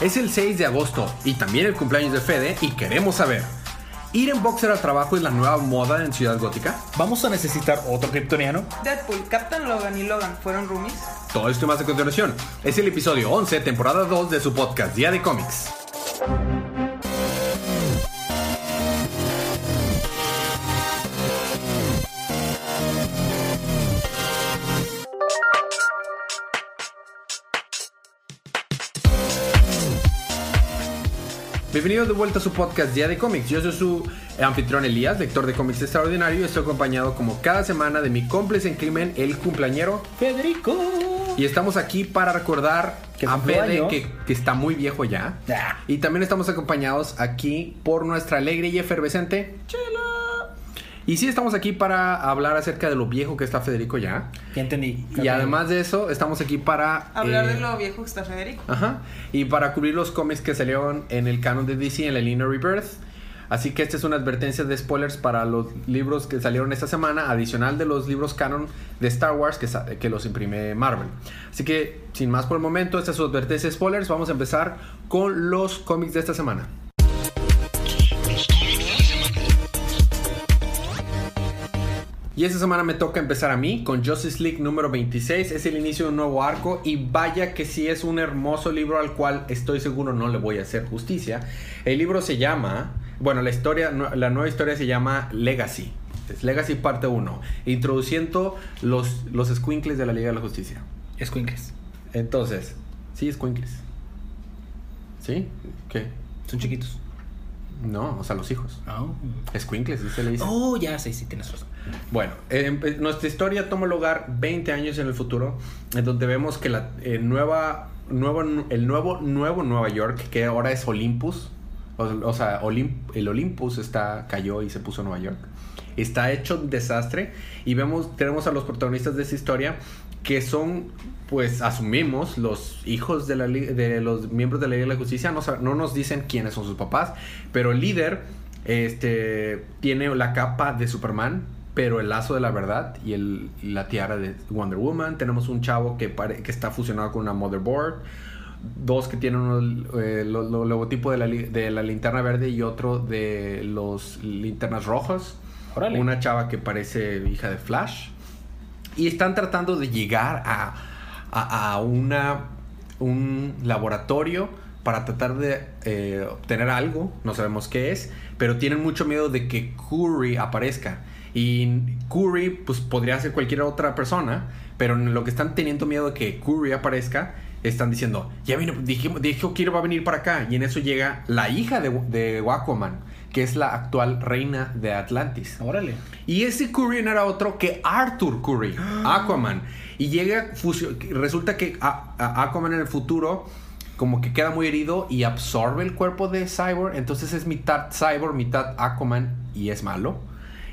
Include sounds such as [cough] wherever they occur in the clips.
Es el 6 de agosto y también el cumpleaños de Fede y queremos saber. ¿Ir en boxer al trabajo es la nueva moda en Ciudad Gótica? ¿Vamos a necesitar otro kryptoniano? Deadpool, Captain Logan y Logan fueron roomies. Todo esto y más a continuación. Es el episodio 11, temporada 2 de su podcast Día de Cómics. Bienvenidos de vuelta a su podcast Día de Cómics. Yo soy su anfitrión Elías, lector de cómics extraordinario, y estoy acompañado como cada semana de mi cómplice en crimen, el cumpleañero Federico. Y estamos aquí para recordar Que a Fede que, que está muy viejo ya. Ya. Y también estamos acompañados aquí por nuestra alegre y efervescente Chela. Y sí, estamos aquí para hablar acerca de lo viejo que está Federico ya. Ya entendí. Y además de eso, estamos aquí para... Hablar eh, de lo viejo que está Federico. Ajá. Y para cubrir los cómics que salieron en el canon de DC en la línea Rebirth. Así que esta es una advertencia de spoilers para los libros que salieron esta semana, adicional de los libros canon de Star Wars que, que los imprime Marvel. Así que, sin más por el momento, esta es su advertencia de spoilers. Vamos a empezar con los cómics de esta semana. Y esta semana me toca empezar a mí con Justice League número 26. Es el inicio de un nuevo arco y vaya que sí es un hermoso libro al cual estoy seguro no le voy a hacer justicia. El libro se llama, bueno, la historia, la nueva historia se llama Legacy. Es Legacy parte 1, introduciendo los, los squinkles de la Liga de la Justicia. Escuincles. Entonces, sí, squinkles. ¿Sí? ¿Qué? Son chiquitos. No, o sea, los hijos. Oh. ¿sí se le dice? Oh, ya sé, sí, tienes razón. Bueno, eh, eh, nuestra historia toma lugar 20 años en el futuro, en donde vemos que la eh, nueva, nuevo, el nuevo, nuevo Nueva York, que ahora es Olympus, o, o sea, el Olympus está, cayó y se puso Nueva York, está hecho un desastre y vemos, tenemos a los protagonistas de esa historia que son, pues asumimos, los hijos de, la, li- de los miembros de la Liga de la Justicia, no, no nos dicen quiénes son sus papás, pero el líder este, tiene la capa de Superman, pero el lazo de la verdad y el, y la tiara de Wonder Woman. Tenemos un chavo que, pare- que está fusionado con una motherboard. Dos que tienen eh, lo- lo- logotipo de la, de la linterna verde y otro de los linternas rojas. Una chava que parece hija de Flash. Y están tratando de llegar a, a, un laboratorio para tratar de eh, obtener algo. No sabemos qué es. Pero tienen mucho miedo de que Curry aparezca. Y Curry, pues podría ser cualquier otra persona. Pero en lo que están teniendo miedo de que Curry aparezca, están diciendo, ya vino, dijimos, dijo que va a venir para acá. Y en eso llega la hija de, de Aquaman, que es la actual reina de Atlantis. Órale. Y ese Curry no era otro que Arthur Curry, [gasps] Aquaman. Y llega, resulta que Aquaman en el futuro como que queda muy herido y absorbe el cuerpo de Cyborg. Entonces es mitad Cyborg, mitad Aquaman y es malo.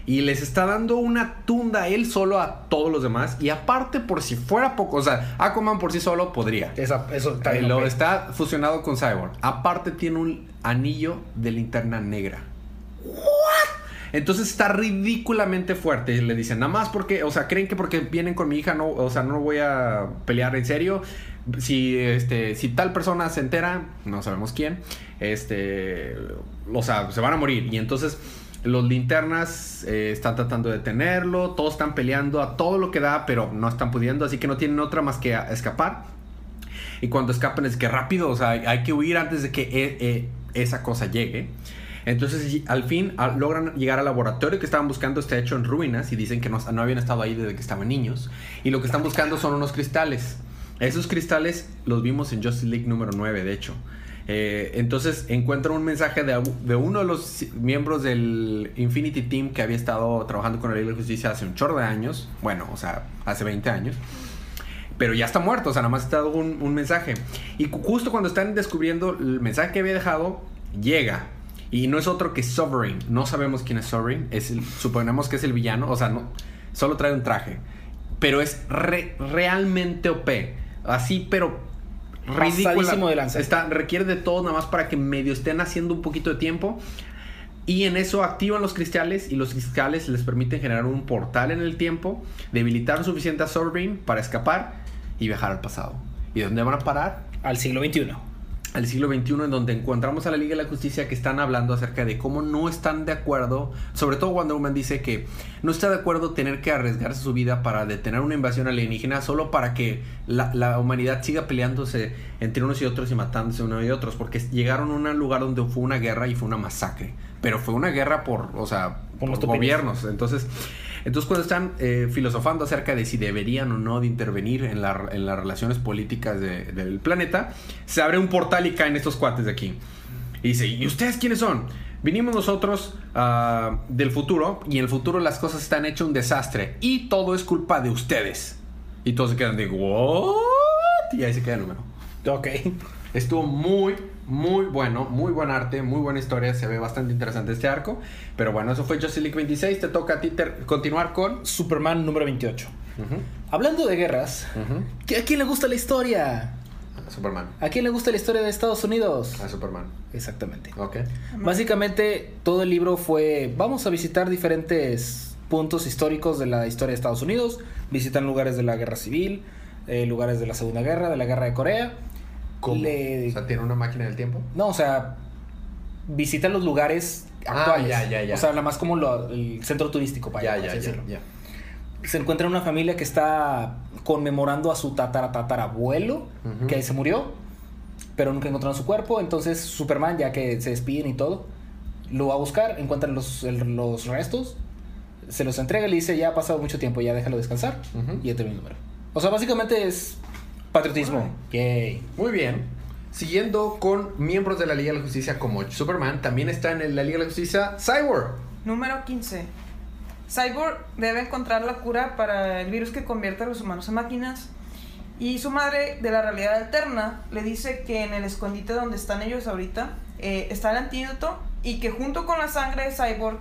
Y les está dando una tunda él solo a todos los demás. Y aparte, por si fuera poco, o sea, Aquaman por sí solo podría. Esa, eso está Eh, lo está fusionado con Cyborg. Aparte tiene un anillo de linterna negra. Entonces está ridículamente fuerte. Le dicen, nada más porque, o sea, creen que porque vienen con mi hija, no, o sea, no voy a pelear en serio. Si, este, si tal persona se entera, no sabemos quién, este, o sea, se van a morir. Y entonces los linternas eh, están tratando de detenerlo, todos están peleando a todo lo que da, pero no están pudiendo, así que no tienen otra más que escapar. Y cuando escapan es que rápido, o sea, hay, hay que huir antes de que eh, eh, esa cosa llegue. Entonces, al fin logran llegar al laboratorio que estaban buscando, está hecho en ruinas y dicen que no, habían estado ahí desde que estaban niños. Y lo que están buscando son unos cristales. Esos cristales los vimos en Justice League número 9, de hecho. Eh, entonces encuentran un mensaje de, uno de los miembros del Infinity Team que había estado trabajando con la Liga de Justicia hace un chorro de años. Bueno, o sea, hace 20 años pero ya está muerto, o sea, nada más está dado un, un mensaje. Y justo cuando están descubriendo el mensaje que había dejado, llega. Y no es otro que Sovereign. No sabemos quién es Sovereign. Es el- suponemos que es el villano. O sea, no, solo trae un traje. Pero es re- realmente OP. Así, pero. Pasadísimo de lanza. Está, requiere de todo nada más para que medio estén haciendo un poquito de tiempo. Y en eso activan los cristales y los cristales les permiten generar un portal en el tiempo, debilitar lo suficiente a Sovereign para escapar y viajar al pasado. ¿Y dónde van a parar? Al siglo XXI. Al siglo XXI en donde encontramos a la Liga de la Justicia que están hablando acerca de cómo no están de acuerdo, sobre todo Wonder Woman dice que no está de acuerdo tener que arriesgarse su vida para detener una invasión alienígena solo para que la, la humanidad siga peleándose entre unos y otros y matándose unos y otros, porque llegaron a un lugar donde fue una guerra y fue una masacre, pero fue una guerra por, o sea, Por gobiernos, entonces... Entonces cuando están eh, filosofando acerca de si deberían o no de intervenir en, la- en las relaciones políticas de- del planeta, se abre un portal y caen estos cuates de aquí. Y dice, ¿y ustedes quiénes son? Vinimos nosotros ah, del futuro y en el futuro las cosas están hechas un desastre y todo es culpa de ustedes. Y todos se quedan de, ¿what? Y ahí se queda el número. Ok. Estuvo muy, muy bueno, muy buen arte, muy buena historia, se ve bastante interesante este arco. Pero bueno, eso fue Justice League 26, te toca a ti continuar con... Superman número 28. Ujú, Hablando de guerras, ujú. ¿a quién le gusta la historia? A Superman. ¿A quién le gusta la historia de Estados Unidos? A Superman. Exactamente. Ok. Básicamente, todo el libro fue, vamos a visitar diferentes puntos históricos de la historia de Estados Unidos, visitan lugares de la guerra civil, eh, lugares de la Segunda Guerra, de la guerra de Corea. ¿Cómo? Le- O sea, tiene una máquina del tiempo. No, o sea, visitan los lugares Ah, actuales. ya, ya, ya. O sea, nada más como lo- el centro turístico para Ya, decirlo. Se encuentra una familia que está conmemorando a su tatara tatarabuelo, Ujú. que se murió, pero nunca encontraron su cuerpo. Entonces Superman, ya que se despiden y todo, lo va a buscar, encuentran los, el- los restos, se los entrega y le dice, ya ha pasado mucho tiempo, ya déjalo descansar. Y ya termina el número. O sea, básicamente es patriotismo. Yay. Muy bien. Siguiendo con miembros de la Liga de la Justicia como Superman, también está en la Liga de la Justicia Cyborg. Número 15. Cyborg debe encontrar la cura para el virus que convierte a los humanos en máquinas. Y su madre, de la realidad alterna, le dice que en el escondite donde están ellos ahorita eh, está el antídoto y que junto con la sangre de Cyborg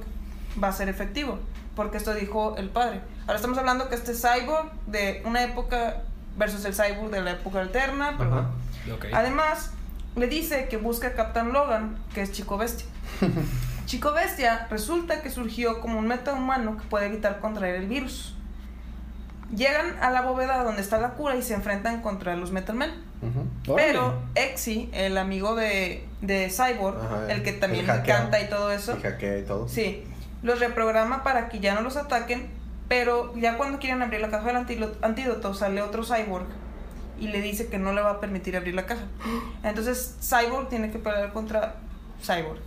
va a ser efectivo. Porque esto dijo el padre. Ahora estamos hablando que este Cyborg de una época versus el Cyborg de la época alterna. Pero Ajá. Además, le dice que busca a Captain Logan, que es Chico Bestia. [laughs] Chico Bestia resulta que surgió como un metahumano que puede evitar contraer el virus. Llegan a la bóveda donde está la cura y se enfrentan contra los Metal Men. Pero Exy, el amigo de, de Cyborg, Ajá, el que también el hackeo. canta y todo eso, Y hackea y todo. sí, los reprograma para que ya no los ataquen. Pero ya cuando quieren abrir la caja del antídoto, sale otro Cyborg y le dice que no le va a permitir abrir la caja. Entonces Cyborg tiene que pelear contra Cyborg.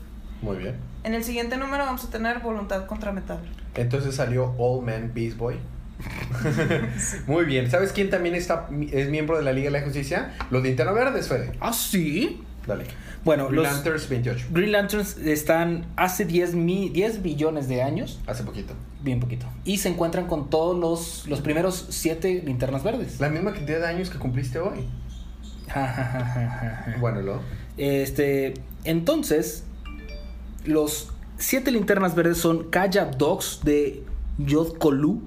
Muy bien. En el siguiente número vamos a tener voluntad contra metal. Entonces salió Old Man Beast Boy. [laughs] Muy bien. ¿Sabes quién también está, es miembro de la Liga de la Justicia? Los Linterna Verdes, Fede. Ah, sí. Dale. Bueno, Green los Lanterns 28. Green Lanterns están hace 10, mi- 10 billones de años, Hace poquito. bien poquito, y se encuentran con todos los, los primeros 7 linternas verdes. La misma cantidad de años que cumpliste hoy. Bueno, lo. Este, entonces, los siete linternas verdes son Kaya Dogs de Yodkolu,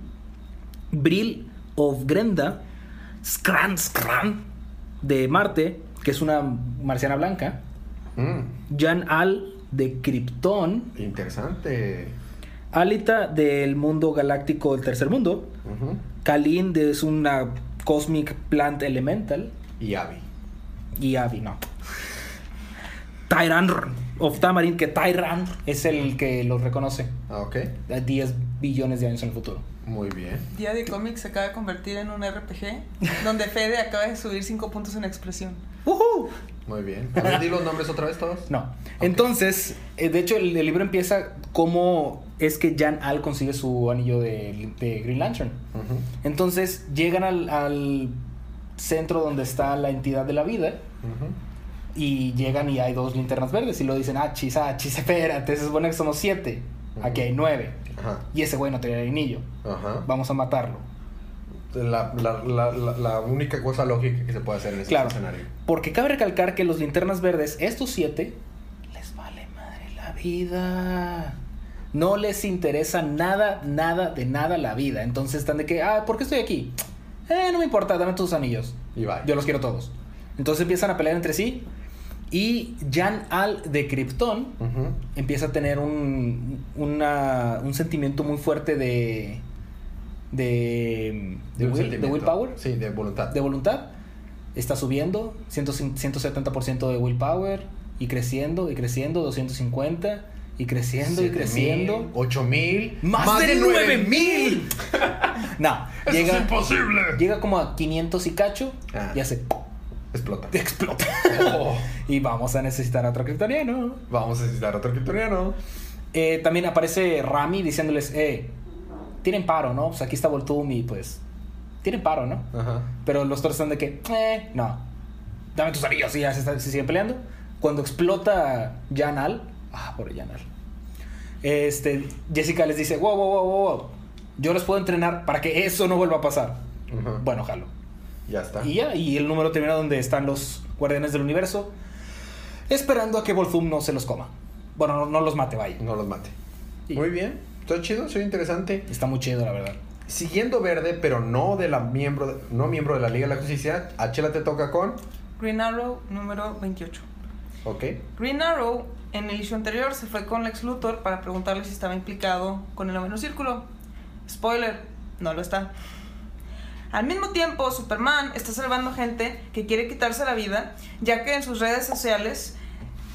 Brill of Grenda, Skran Skran de Marte, que es una marciana blanca, Mm, Jan Al de Krypton, interesante. Alita del mundo galáctico del tercer mundo, Ujú. Kalin de es una Cosmic Plant Elemental, Y Abby. y Abby, no. Tyran of Tamarin, que Tyran es el que los reconoce Ah, ok. a 10 billones de años en el futuro. Muy bien. Día de cómics se acaba de convertir en un RPG donde Fede acaba de subir 5 puntos en expresión. ¡Uhú! Muy bien. A ver, di los nombres otra vez todos. No. Entonces, eh, de hecho, el, el libro empieza como es que Jan Al consigue su anillo de, de Green Lantern. Entonces, llegan al, al centro donde está la entidad de la vida y llegan y hay dos linternas verdes y lo dicen, ah, chis, ah, chis, espérate, se supone que somos siete. Aquí hay nueve. Ajá. Y ese güey no tenía el anillo. Ajá. Vamos a matarlo. La, la, la, la, única cosa lógica que se puede hacer en este Claro. escenario. Porque cabe recalcar que los linternas verdes, estos siete, les vale madre la vida. No les interesa nada, nada, de nada la vida. Entonces están de que, ah, ¿por qué estoy aquí? Eh, no me importa, dame tus anillos. Y bye. Yo los quiero todos. Entonces empiezan a pelear entre sí. Y Jan Al de Krypton Ujú. empieza a tener un, una- un sentimiento muy fuerte de. de. de, un will- de willpower Sí, de voluntad. de voluntad. está subiendo, 100 170% de willpower, y creciendo, y creciendo, 250, y creciendo, y creciendo. 8000, ¡Más, de 9000! [laughs] no, Eso llega, es imposible. llega como a 500 y cacho, Ah. y hace Explota. [laughs] explota. Oh, [laughs] y vamos a necesitar a otro kryptoniano. vamos a necesitar otro kryptoniano. Eh, también aparece Rami diciéndoles, eh, tienen paro, ¿no? Pues aquí está Voltum y pues, tienen paro, ¿no? Ajá. Pero los otros están de que, eh, no, dame tus anillos y ya se, se siguen peleando. Cuando explota Janal, ah, por Janal, este, Jessica les dice, wow, wow, wow, wow, wow, yo les puedo entrenar para que eso no vuelva a pasar. Ajá. Bueno, jalo. Ya está. Y ya, y el número termina donde están los guardianes del universo, esperando a que Voltum no se los coma. Bueno, no, no los mate, vaya. No los mate. Y- Muy bien. Está chido, soy interesante. Está muy chido, la verdad. Siguiendo verde, pero no de la miembro, de- no miembro de la Liga de la Justicia, a Chela te toca con. Green Arrow número 28. Ok. Green Arrow en el issue anterior se fue con Lex Luthor para preguntarle si estaba implicado con el noveno círculo. Spoiler, no lo está. Al mismo tiempo, Superman está salvando gente que quiere quitarse la vida, ya que en sus redes sociales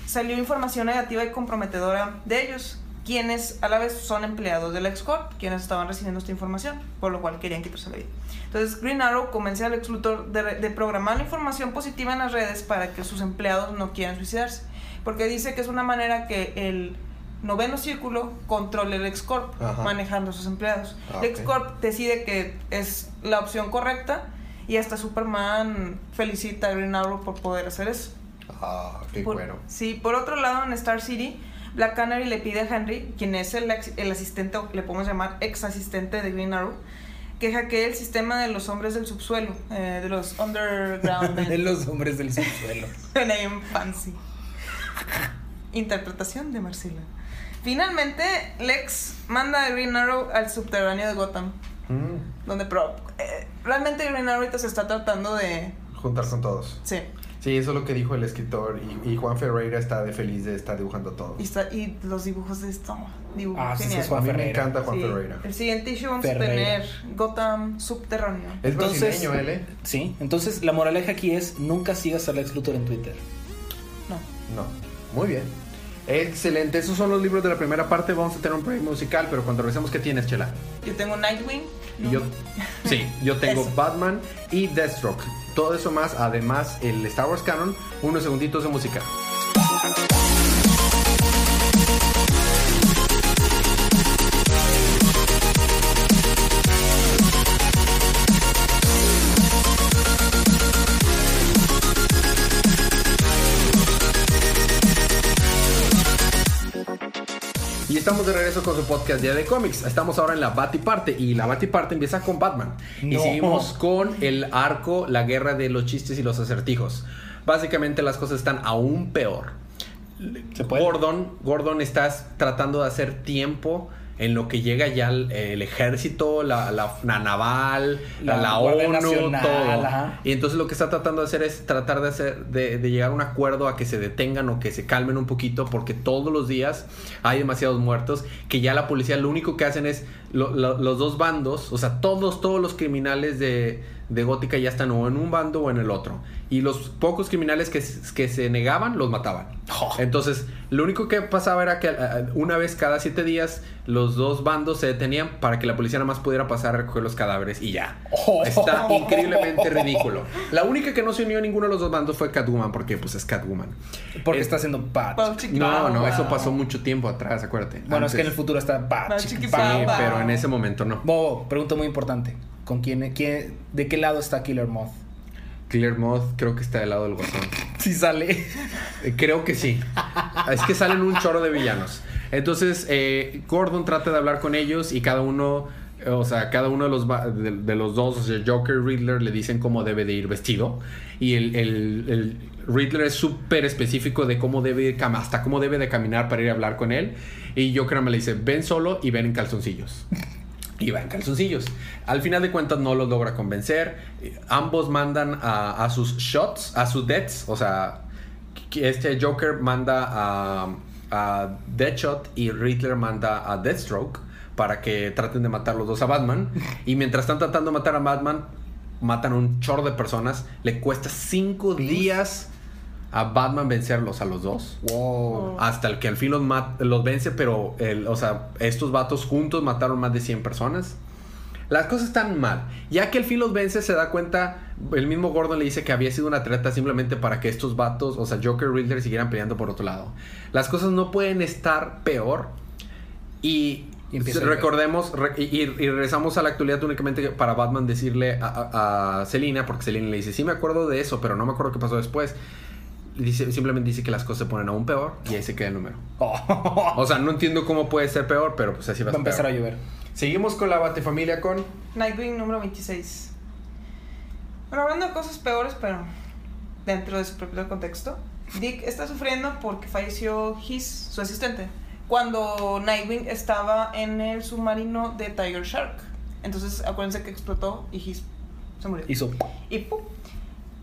salió información negativa y comprometedora de ellos, quienes a la vez son empleados del LexCorp, quienes estaban recibiendo esta información, por lo cual querían quitarse la vida. Entonces Green Arrow convence al Lex Luthor de, de programar la información positiva en las redes para que sus empleados no quieran suicidarse, porque dice que es una manera que el noveno círculo controle el LexCorp, Ajá. manejando a sus empleados. Ah, ok. LexCorp decide que es la opción correcta y hasta Superman felicita a Green Arrow por poder hacer eso. Ah, qué Por- bueno. Sí, por otro lado, en Star City, Black Canary le pide a Henry, quien es el, ex- el asistente, o le podemos llamar ex asistente de Green Arrow, que hackee el sistema de los hombres del subsuelo, eh, de los underground [laughs] de los hombres del subsuelo. [laughs] Name fancy. Interpretación de Marcela. Finalmente, Lex manda a Green Arrow al subterráneo de Gotham, Mm, donde pro- eh, realmente Green Arrow ahorita se está tratando de... juntar con todos. Sí, Sí, eso es lo que dijo el escritor. Y, y Juan Ferreira está de feliz de estar dibujando todo. y, está- y los dibujos de esto, dibujo Ah, sí, es Juan a mí me encanta Juan Sí. Ferreira. El siguiente issue vamos a tener Gotham subterráneo. Es Entonces- brasileño él, ¿eh? Sí, entonces la moraleja aquí es nunca sigas a Lex Luthor en Twitter. No. No. Muy bien. Excelente. Esos son los libros de la primera parte. Vamos a tener un break musical, pero cuando regresemos, ¿qué tienes, Chela? Yo tengo Nightwing. Y yo, sí, yo tengo. Batman y Deathstroke. Todo eso más, además el Star Wars Canon, unos segunditos de música. Y estamos de regreso con su podcast Día de Cómics. Estamos ahora en la Batiparte y la Batiparte empieza con Batman. Y seguimos con el arco, la guerra de los chistes y los acertijos. Básicamente las cosas están aún peor. ¿Se puede? Gordon, Gordon estás tratando de hacer tiempo en lo que llega ya el, el ejército, la, la- la naval, la, La ONU, Nacional, todo. ajá. Y entonces lo que está tratando de hacer es tratar de hacer, de, de llegar a un acuerdo a que se detengan o que se calmen un poquito, porque todos los días hay demasiados muertos, que ya la policía lo único que hacen es lo- lo- los dos bandos, o sea, todos, todos los criminales de, de Gótica ya están o en un bando o en el otro. Y los pocos criminales que, que se negaban, los mataban. Oh. Entonces, lo único que pasaba era que una vez cada siete días los dos bandos se detenían para que la policía nada más pudiera pasar a recoger los cadáveres y ya. Oh. Está increíblemente ridículo. La única que no se unió a ninguno de los dos bandos fue Catwoman, porque pues es Catwoman. Porque Eh, está haciendo Chiqui No, no, wow. eso pasó mucho tiempo atrás, acuérdate. Bueno, es que en el futuro está Chiqui Sí, pero en ese momento no. Bobo, pregunta muy importante. ¿Con quién, quién, de qué lado está Killer Moth? Clear Moth creo que está del lado del guasón. [laughs] Si sale. Eh, Creo que sí. Es que salen un chorro de villanos. Entonces, eh, Gordon trata de hablar con ellos y cada uno, eh, o sea, cada uno de los, de, de los dos, o sea, Joker y Riddler, le dicen cómo debe de ir vestido. Y el, el- el Riddler es súper específico de cómo debe ir, hasta cómo debe de caminar para ir a hablar con él. Y Joker me le dice, ven solo y ven en calzoncillos. Y va en calzoncillos. Al final de cuentas no los logra convencer. Ambos mandan a, a sus shots, a sus deaths. O sea, este Joker manda a, a Deadshot y Riddler manda a Deathstroke para que traten de matar los dos a Batman. [laughs] Y mientras están tratando de matar a Batman, matan un chorro de personas. Le cuesta cinco días a Batman vencerlos a los dos. Wow. Hasta el que al fin los, los vence, pero el- o sea, estos vatos juntos mataron más de 100 personas. Las cosas están mal. Ya que al fin los vence, se da cuenta, el mismo Gordon le dice que había sido una treta simplemente para que estos vatos, o sea, Joker y Riddler siguieran peleando por otro lado. Las cosas no pueden estar peor. Y, recordemos, re- y, y- y regresamos a la actualidad únicamente para Batman decirle a, a, a Selina, porque Selina le dice, sí me acuerdo de eso, pero no me acuerdo qué pasó después. Dice, simplemente dice que las cosas se ponen aún peor y ahí se queda el número. Oh. O sea, no entiendo cómo puede ser peor, pero pues así va Va a a ser. empezar a llover. Seguimos con la Batefamilia con. Nightwing número 26. Bueno, hablando de cosas peores, pero dentro de su propio contexto, Dick está sufriendo porque falleció His, su asistente, cuando Nightwing estaba en el submarino de Tiger Shark. Entonces, acuérdense que explotó y His se murió. Hizo. Y ¡pum!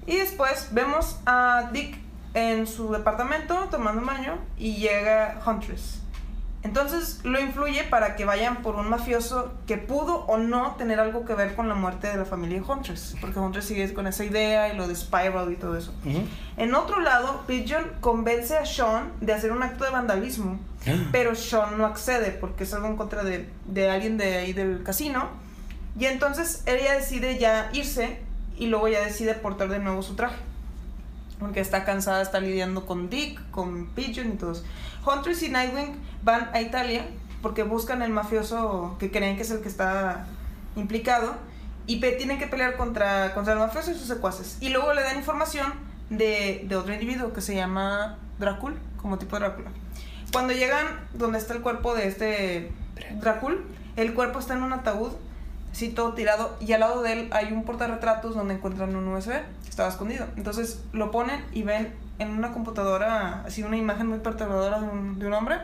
Y después vemos a Dick en su departamento tomando un baño y llega Huntress. Entonces lo influye para que vayan por un mafioso que pudo o no tener algo que ver con la muerte de la familia Huntress. Porque Huntress sigue con esa idea y lo de Spiral y todo eso. En otro lado, Pigeon convence a Sean de hacer un acto de vandalismo. [gasps] Pero Sean no accede porque es algo en contra de, de alguien de ahí del casino. Y entonces ella decide ya irse y luego ya decide portar de nuevo su traje. Porque está cansada, está lidiando con Dick, con Pigeon y todos. Huntress y Nightwing van a Italia porque buscan el mafioso que creen que es el que está implicado y tienen que pelear contra, contra el mafioso y sus secuaces. Y luego le dan información de, de otro individuo que se llama Drácula, como tipo Drácula. Cuando llegan donde está el cuerpo de este Drácula, el cuerpo está en un ataúd, así todo tirado, y al lado de él hay un portarretratos donde encuentran un USB, que estaba escondido. Entonces lo ponen y ven en una computadora, así una imagen muy perturbadora de un, de un hombre.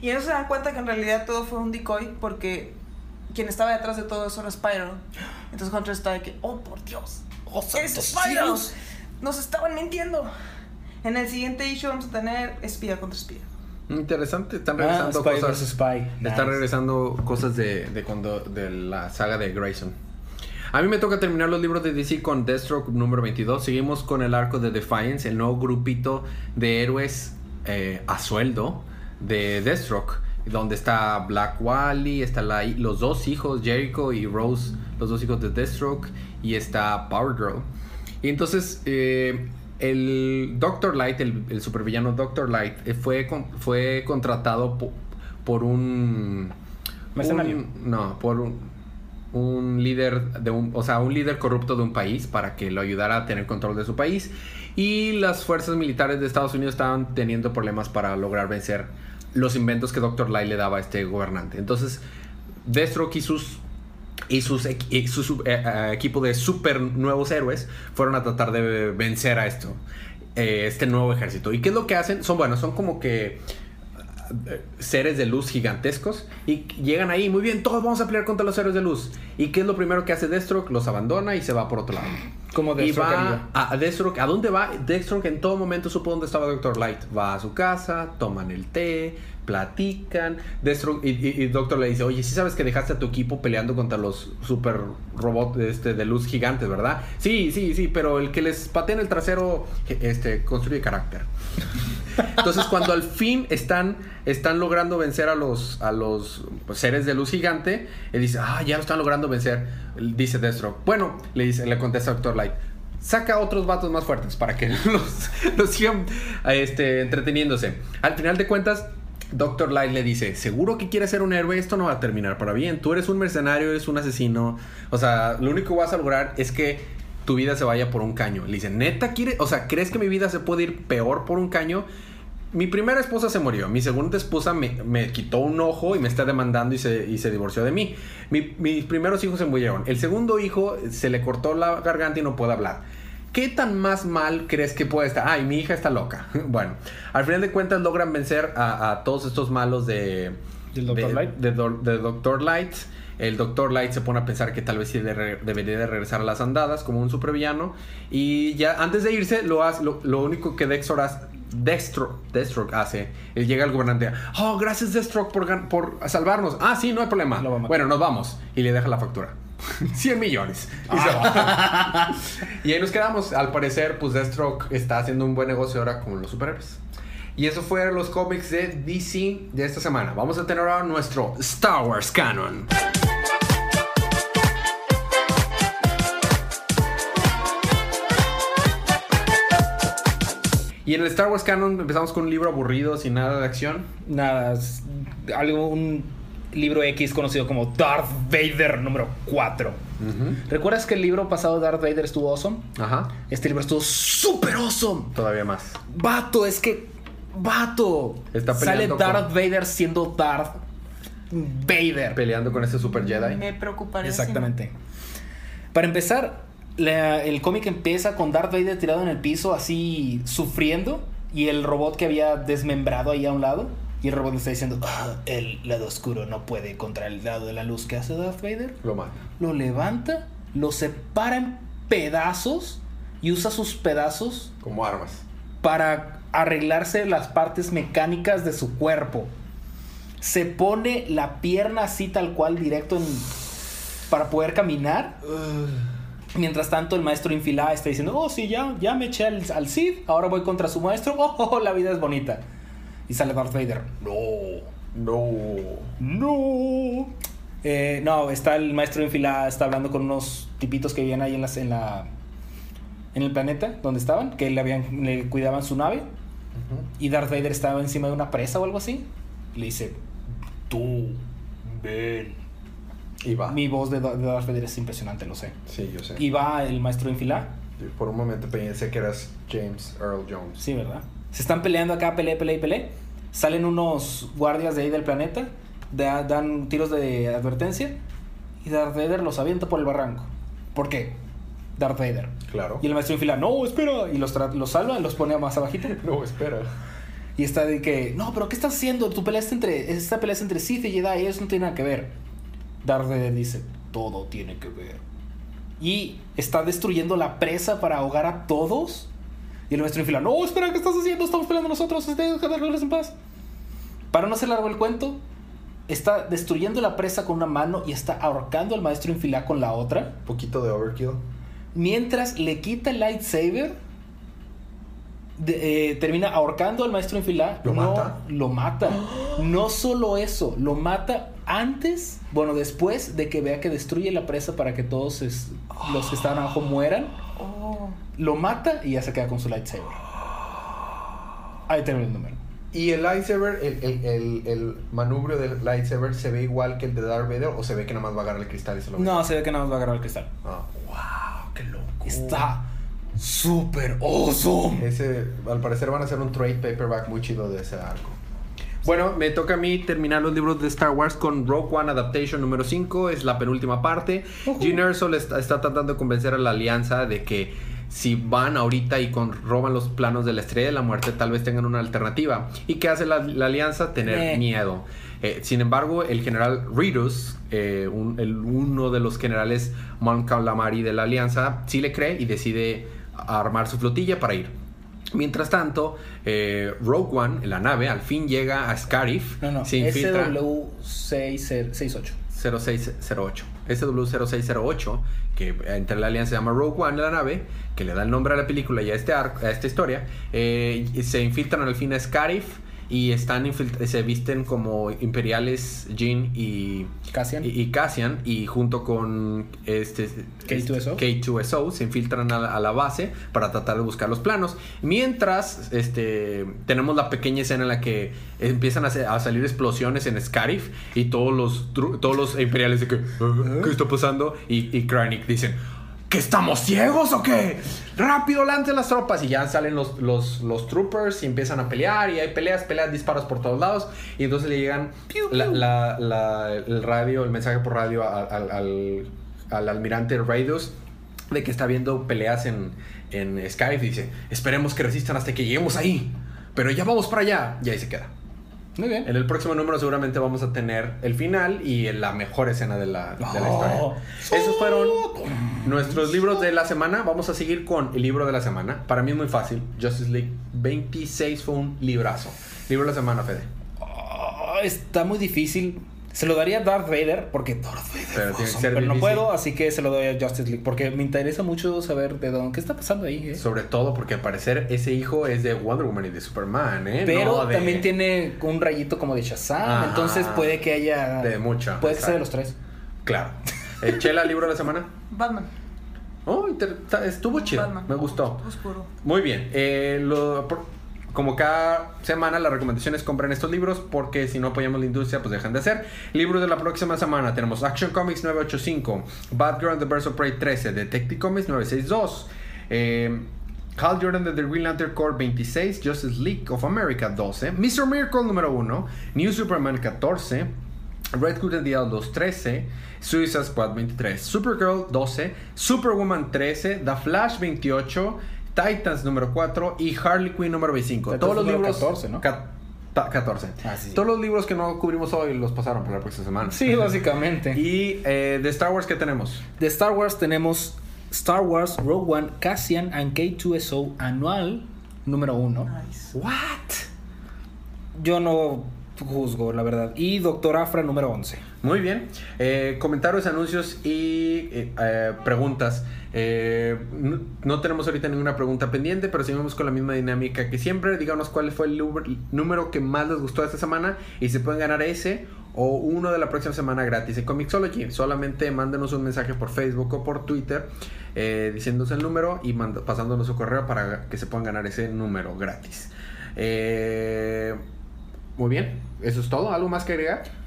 Y ellos se dan cuenta que en realidad todo fue un decoy porque quien estaba detrás de todo eso era Spiral. Entonces Hunter está de que, oh por Dios, Oh, es cielos. Nos estaban mintiendo. En el siguiente issue vamos a tener espía contra espía. Interesante, están Ah, regresando cosas. Spy. Nice. Están regresando cosas de, de cuando de la saga de Grayson. A mí me toca terminar los libros de DC con Deathstroke número 22. Seguimos con el arco de Defiance, el nuevo grupito de héroes eh, a sueldo de Deathstroke. Donde está Black Wally, está la, los dos hijos, Jericho y Rose, los dos hijos de Deathstroke, y está Power Girl. Y entonces eh, el Doctor Light, el, el supervillano Doctor Light, eh, fue, con- fue contratado po- por un... Mercenario. un- no, por un, un líder de un, o sea, un líder corrupto de un país para que lo ayudara a tener control de su país. Y las fuerzas militares de Estados Unidos estaban teniendo problemas para lograr vencer los inventos que Doctor Light le daba a este gobernante. Entonces, Deathstroke y sus y sus y su su- eh, eh, equipo de super nuevos héroes fueron a tratar de vencer a esto eh, este nuevo ejército y qué es lo que hacen son bueno son como que seres de luz gigantescos y llegan ahí muy bien todos vamos a pelear contra los héroes de luz y qué es lo primero que hace Deathstroke los abandona y se va por otro lado Como y va a Deathstroke. ¿A dónde va? Deathstroke en todo momento supo dónde estaba Doctor Light. Va a su casa, toman el té, platican. Deathstroke y, Doctor le dice, oye, sí sabes que dejaste a tu equipo peleando contra los super robots este, de luz gigantes, ¿verdad? Sí, sí, sí, pero el que les patea en el trasero este, construye carácter. [laughs] Entonces, cuando al fin están, están logrando vencer a los, a los seres de luz gigante, él dice, ah, ya lo están logrando vencer. Dice Deathstroke. Bueno, le, dice, le contesta Doctor Light. Saca otros vatos más fuertes para que [laughs] los, los sigan este, entreteniéndose. Al final de cuentas, Doctor Light le dice, ¿seguro que quieres ser un héroe? Esto no va a terminar para bien. Tú eres un mercenario, eres un asesino. O sea, lo único que vas a lograr es que tu vida se vaya por un caño. Le dice, ¿neta quiere? O sea, ¿crees que mi vida se puede ir peor por un caño? Mi primera esposa se murió. Mi segunda esposa me, quitó un ojo y me está demandando y se, y se divorció de mí. Mi- mis primeros hijos se murieron. El segundo hijo se le cortó la garganta y no puede hablar. ¿Qué tan más mal crees que puede estar? Ay, mi hija está loca. [laughs] bueno, al final de cuentas logran vencer a, a todos estos malos de... ¿Del Dr. de- Light? de, do- de Dr. Light. El Dr. Light se pone a pensar que tal vez sí de debería de regresar a las andadas como un supervillano. Y ya antes de irse, lo, hace, lo, lo único que Dexter hace, Destro, Deathstroke hace, él llega al gobernante. Oh, gracias Deathstroke por, por salvarnos. Ah, sí, no hay problema. Bueno, nos vamos. Y le deja la factura. [laughs] 100 millones. Y va. [laughs] y ahí nos quedamos. Al parecer, pues Deathstroke está haciendo un buen negocio ahora con los superhéroes. Y eso fueron los cómics de DC de esta semana. Vamos a tener ahora nuestro Star Wars Canon. Y en el Star Wars Canon empezamos con un libro aburrido, sin nada de acción. Nada, algo, un libro X conocido como Darth Vader número 4. ¿Recuerdas que el libro pasado Darth Vader estuvo awesome? Ajá. Este libro estuvo super awesome. Todavía más. Vato, es que. Vato. Está Sale Darth con- Vader siendo Darth Vader. Peleando con ese Super Jedi. Me preocuparía. Exactamente. Para empezar, la- el cómic empieza con Darth Vader tirado en el piso, así sufriendo, y el robot que había desmembrado ahí a un lado. Y el robot le está diciendo: "Ah, El lado oscuro no puede contra el lado de la luz que hace Darth Vader. Lo mata. Lo levanta, lo separa en pedazos y usa sus pedazos Como armas. para arreglarse las partes mecánicas de su cuerpo. Se pone la pierna así tal cual directo en- para poder caminar. Mientras tanto el maestro Infilá está diciendo, oh sí, ya, ya me eché al, al Sith, ahora voy contra su maestro, oh, oh, [laughs] oh, la vida es bonita. Y sale Darth Vader, no, No. no. Eh, no, está el maestro Infilá, está hablando con unos tipitos que vivían ahí en, las- en la... En el planeta donde estaban, que le, habían, le cuidaban su nave. Y Darth Vader estaba encima de una presa o algo así. Le dice, tú, ven. Y va. Mi voz de, de Darth Vader es impresionante, lo sé. Sí, yo sé. Y va el maestro Infilá. Por un momento pensé que eras James Earl Jones. Sí, ¿verdad? Se están peleando acá, pelea, pelea y pelea. Salen unos guardias de ahí del planeta. da- dan tiros de advertencia. Y Darth Vader los avienta por el barranco. ¿Por qué? Darth Vader. Claro. Y el maestro Infilá, no, espera. Y los, los salva, los pone más abajito. [laughs] No, espera. Y está de que, no, pero ¿qué estás haciendo? Tu pelea entre, esta pelea es entre Sith y Jedi, eso no tiene nada que ver. Darth Vader dice, todo tiene que ver. Y está destruyendo la presa para ahogar a todos. Y el maestro infila, no, espera, ¿qué estás haciendo? Estamos peleando nosotros, de dejarlos en paz. Para no hacer largo el cuento, está destruyendo la presa con una mano y está ahorcando al maestro infila con la otra. poquito de overkill. Mientras le quita el lightsaber, de- eh, termina ahorcando al maestro infilá. ¿Lo No, mata? Lo mata. [gasps] No solo eso, lo mata antes, bueno, después de que vea que destruye la presa para que todos es- los que están abajo mueran. Lo mata y ya se queda con su lightsaber. Ahí termina el número. ¿Y el lightsaber, el, el, el, el manubrio del lightsaber se ve igual que el de Darth Vader o se ve que nada más va a agarrar el cristal y se lo No, se ve que nada más va a agarrar el cristal. Ah, wow, qué loco. Está súper awesome. Ese, al parecer van a hacer un trade paperback muy chido de ese arco. Bueno, me toca a mí terminar los libros de Star Wars con Rogue One Adaptation número 5, es la penúltima parte. Gene Erso está, está tratando de convencer a la alianza de que si van ahorita y con, roban los planos de la estrella de la muerte, tal vez tengan una alternativa. ¿Y qué hace la, la alianza? Tener Eh. miedo. Eh, sin embargo, el general Ridus, eh, un- el- uno de los generales Mon Calamari de la alianza, sí le cree y decide armar su flotilla para ir. Mientras tanto, eh, Rogue One, en la nave, al fin llega a Scarif. No, no, se infiltra. SW668. 0608. SW0608, que entre la alianza se llama Rogue One, la nave, que le da el nombre a la película y a, este arco- a esta historia, eh, se infiltran al fin a Scarif y están se visten como imperiales Jin y, Cassian. y, y Cassian y junto con este K2SO. K2SO se infiltran a la, a la base para tratar de buscar los planos. Mientras este, tenemos la pequeña escena en la que empiezan a, salir explosiones en Scarif y todos los, todos los imperiales de que, "Ah, ¿qué está pasando? Y, y Krennic dicen, ¿que estamos ciegos o qué? Rápido, lancen las tropas. Y ya salen los, los, los troopers y empiezan a pelear y hay peleas, peleas, disparos por todos lados. Y entonces le llegan la- la- la- el radio, el mensaje por radio a- al, al, al almirante Raidus de que está viendo peleas en, en Skype y dice, esperemos que resistan hasta que lleguemos ahí. Pero ya vamos para allá. Y ahí se queda. Muy bien. En el próximo número seguramente vamos a tener el final y la mejor escena de la, de la Oh. historia. Esos fueron nuestros libros de la semana. Vamos a seguir con el libro de la semana. Para mí es muy fácil. Justice League 26 fue un librazo. Libro de la semana, Fede. Ah, está muy difícil. Se lo daría a Darth Vader porque Darth Vader Pero es tiene que awesome, ser pero no puedo, así que se lo doy a Justice League porque me interesa mucho saber de dónde qué está pasando ahí. eh? Sobre todo porque al parecer ese hijo es de Wonder Woman y de Superman, ¿eh? Pero No de- también tiene un rayito como de Shazam, Ajá. entonces puede que haya De mucho, Puede que sea de los tres. Claro. Eh, Chela, [laughs] libro de la semana. Batman. Oh, estuvo chido. Batman. Me gustó. Oscuro. Muy bien. Eh, lo- por- como cada semana, la recomendación es compren estos libros porque si no apoyamos la industria, pues dejan de hacer. Libros de la próxima semana tenemos Action Comics 985, Batgirl and the Birds of Prey 13, Detective Comics 962, eh, Hal Jordan de The Green Lantern Corps 26, Justice League of America 12, Mr. Miracle número 1, New Superman 14, Red Hood and the Outlaws 13, Suicide Squad 23, Supergirl 12, Superwoman 13, The Flash 28, Titans número 4 y Harley Quinn número 25. Titans Todos los número libros 14, ¿no? Ca- ta- 14. Ah, sí. Todos los libros que no cubrimos hoy los pasaron para la próxima semana. Sí, [laughs] básicamente. Y eh, de Star Wars, ¿qué tenemos? De Star Wars tenemos Star Wars Rogue One Cassian and K2SO anual número uno. Nice. ¿What? Yo no juzgo, la verdad. Y Doctor Afra número 11. Muy bien. Eh, comentarios, anuncios y eh, eh, preguntas. Eh, no, tenemos ahorita ninguna pregunta pendiente, pero seguimos con la misma dinámica que siempre. Díganos cuál fue el número que más les gustó esta semana y se pueden ganar ese o uno de la próxima semana gratis en Comixology. Solamente mándenos un mensaje por Facebook o por Twitter eh, diciéndonos el número y pasándonos su correo para que se puedan ganar ese número gratis. Eh, muy bien, eso es todo. ¿Algo más que agregar?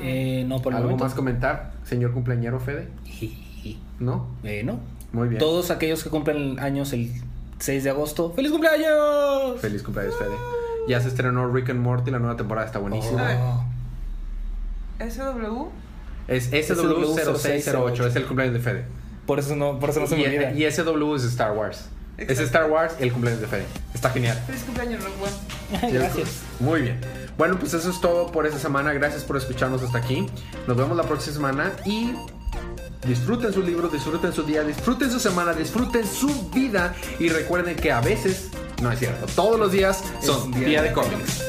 Eh, no, por el ¿Algo momento. más comentar, señor cumpleañero Fede? [laughs] ¿No? Eh, no. Muy bien. Todos aquellos que cumplen años el 6 de agosto, ¡Feliz cumpleaños! Feliz cumpleaños, Fede. Ya se estrenó Rick and Morty, la nueva temporada está buenísima. Oh. SW. Es SW0608, es el cumpleaños de Fede. Por eso no, por eso no se me y, olvida. y SW es Star Wars. Es. Star Wars el cumpleaños de Fede. Está genial. Feliz cumpleaños, Rogue One. [laughs] Gracias. Muy bien. Bueno, pues eso es todo por esta semana. Gracias por escucharnos hasta aquí. Nos vemos la próxima semana y disfruten sus libros, disfruten su día, disfruten su semana, disfruten su vida y recuerden que a veces, no es cierto, todos los días son Es día de cómics.